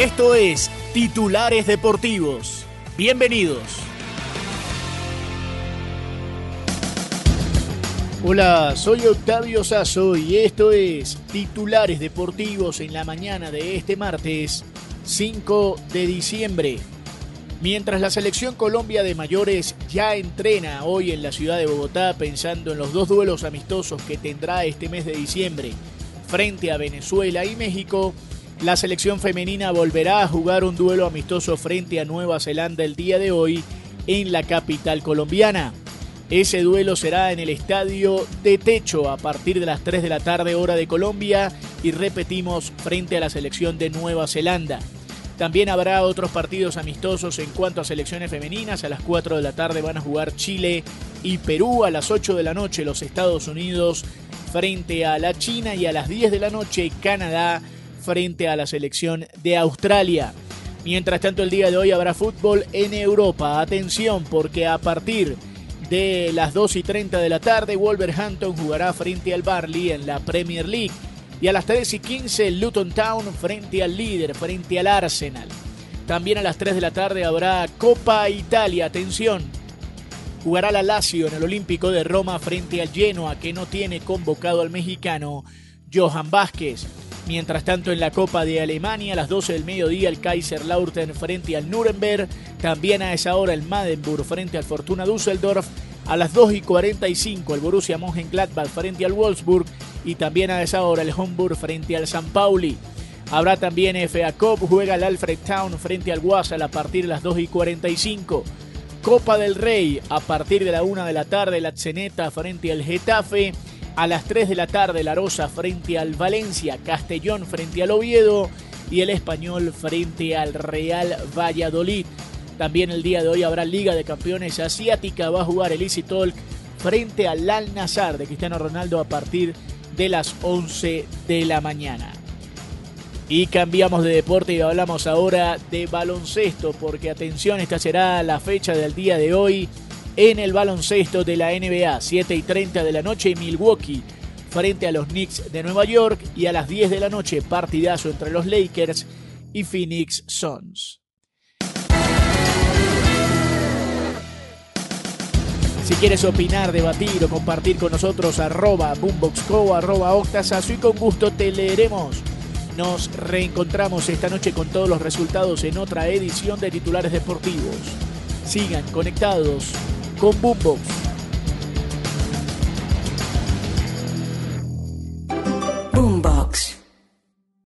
Esto es Titulares Deportivos. Bienvenidos. Hola, soy Octavio Sazo y esto es Titulares Deportivos en la mañana de este martes 5 de diciembre. Mientras la selección Colombia de mayores ya entrena hoy en la ciudad de Bogotá pensando en los dos duelos amistosos que tendrá este mes de diciembre frente a Venezuela y México, la selección femenina volverá a jugar un duelo amistoso frente a Nueva Zelanda el día de hoy en la capital colombiana. Ese duelo será en el estadio de techo a partir de las 3 de la tarde hora de Colombia y repetimos frente a la selección de Nueva Zelanda. También habrá otros partidos amistosos en cuanto a selecciones femeninas. A las 4 de la tarde van a jugar Chile y Perú. A las 8 de la noche los Estados Unidos frente a la China y a las 10 de la noche Canadá frente a la selección de Australia. Mientras tanto, el día de hoy habrá fútbol en Europa. Atención, porque a partir de las 2 y 30 de la tarde, Wolverhampton jugará frente al Barley en la Premier League. Y a las 3 y 15, Luton Town frente al líder, frente al Arsenal. También a las 3 de la tarde habrá Copa Italia. Atención, jugará la Lazio en el Olímpico de Roma frente al Genoa, que no tiene convocado al mexicano Johan Vázquez. Mientras tanto, en la Copa de Alemania, a las 12 del mediodía, el Kaiserlautern frente al Nuremberg. También a esa hora, el Madenburg frente al Fortuna Düsseldorf. A las 2 y 45, el Borussia Mönchengladbach frente al Wolfsburg. Y también a esa hora, el Homburg frente al San Pauli. Habrá también FA Cup, juega el Alfred Town frente al Wassel a partir de las 2 y 45. Copa del Rey, a partir de la 1 de la tarde, la Zeneta frente al Getafe. A las 3 de la tarde, La Rosa frente al Valencia, Castellón frente al Oviedo y el Español frente al Real Valladolid. También el día de hoy habrá Liga de Campeones Asiática. Va a jugar el Easy Talk frente al Al Nazar de Cristiano Ronaldo a partir de las 11 de la mañana. Y cambiamos de deporte y hablamos ahora de baloncesto, porque atención, esta será la fecha del día de hoy en el baloncesto de la NBA, 7 y 30 de la noche, Milwaukee frente a los Knicks de Nueva York y a las 10 de la noche, partidazo entre los Lakers y Phoenix Suns. Si quieres opinar, debatir o compartir con nosotros, arroba boomboxco, arroba octasazo y con gusto te leeremos. Nos reencontramos esta noche con todos los resultados en otra edición de Titulares Deportivos. Sigan conectados con Boombox.